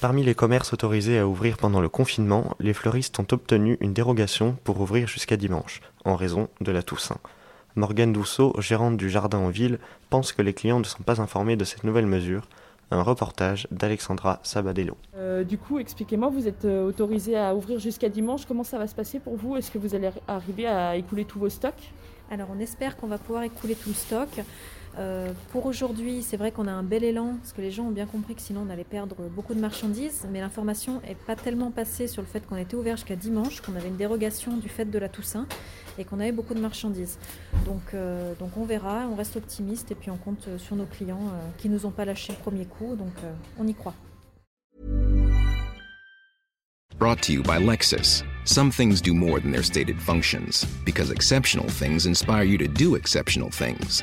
Parmi les commerces autorisés à ouvrir pendant le confinement, les fleuristes ont obtenu une dérogation pour ouvrir jusqu'à dimanche, en raison de la Toussaint. Morgane Dousseau, gérante du jardin en ville, pense que les clients ne sont pas informés de cette nouvelle mesure. Un reportage d'Alexandra Sabadello. Euh, du coup, expliquez-moi, vous êtes euh, autorisé à ouvrir jusqu'à dimanche. Comment ça va se passer pour vous? Est-ce que vous allez arriver à écouler tous vos stocks? Alors, on espère qu'on va pouvoir écouler tout le stock. Euh, pour aujourd'hui, c'est vrai qu'on a un bel élan, parce que les gens ont bien compris que sinon on allait perdre beaucoup de marchandises, mais l'information n'est pas tellement passée sur le fait qu'on était ouvert jusqu'à dimanche, qu'on avait une dérogation du fait de la Toussaint et qu'on avait beaucoup de marchandises. Donc, euh, on verra, on reste optimiste et puis on compte sur nos clients euh, qui nous ont pas lâché le premier coup, donc on y croit. Brought to you by Lexus. Some things do more than their stated functions, because exceptional things inspire you to do exceptional things.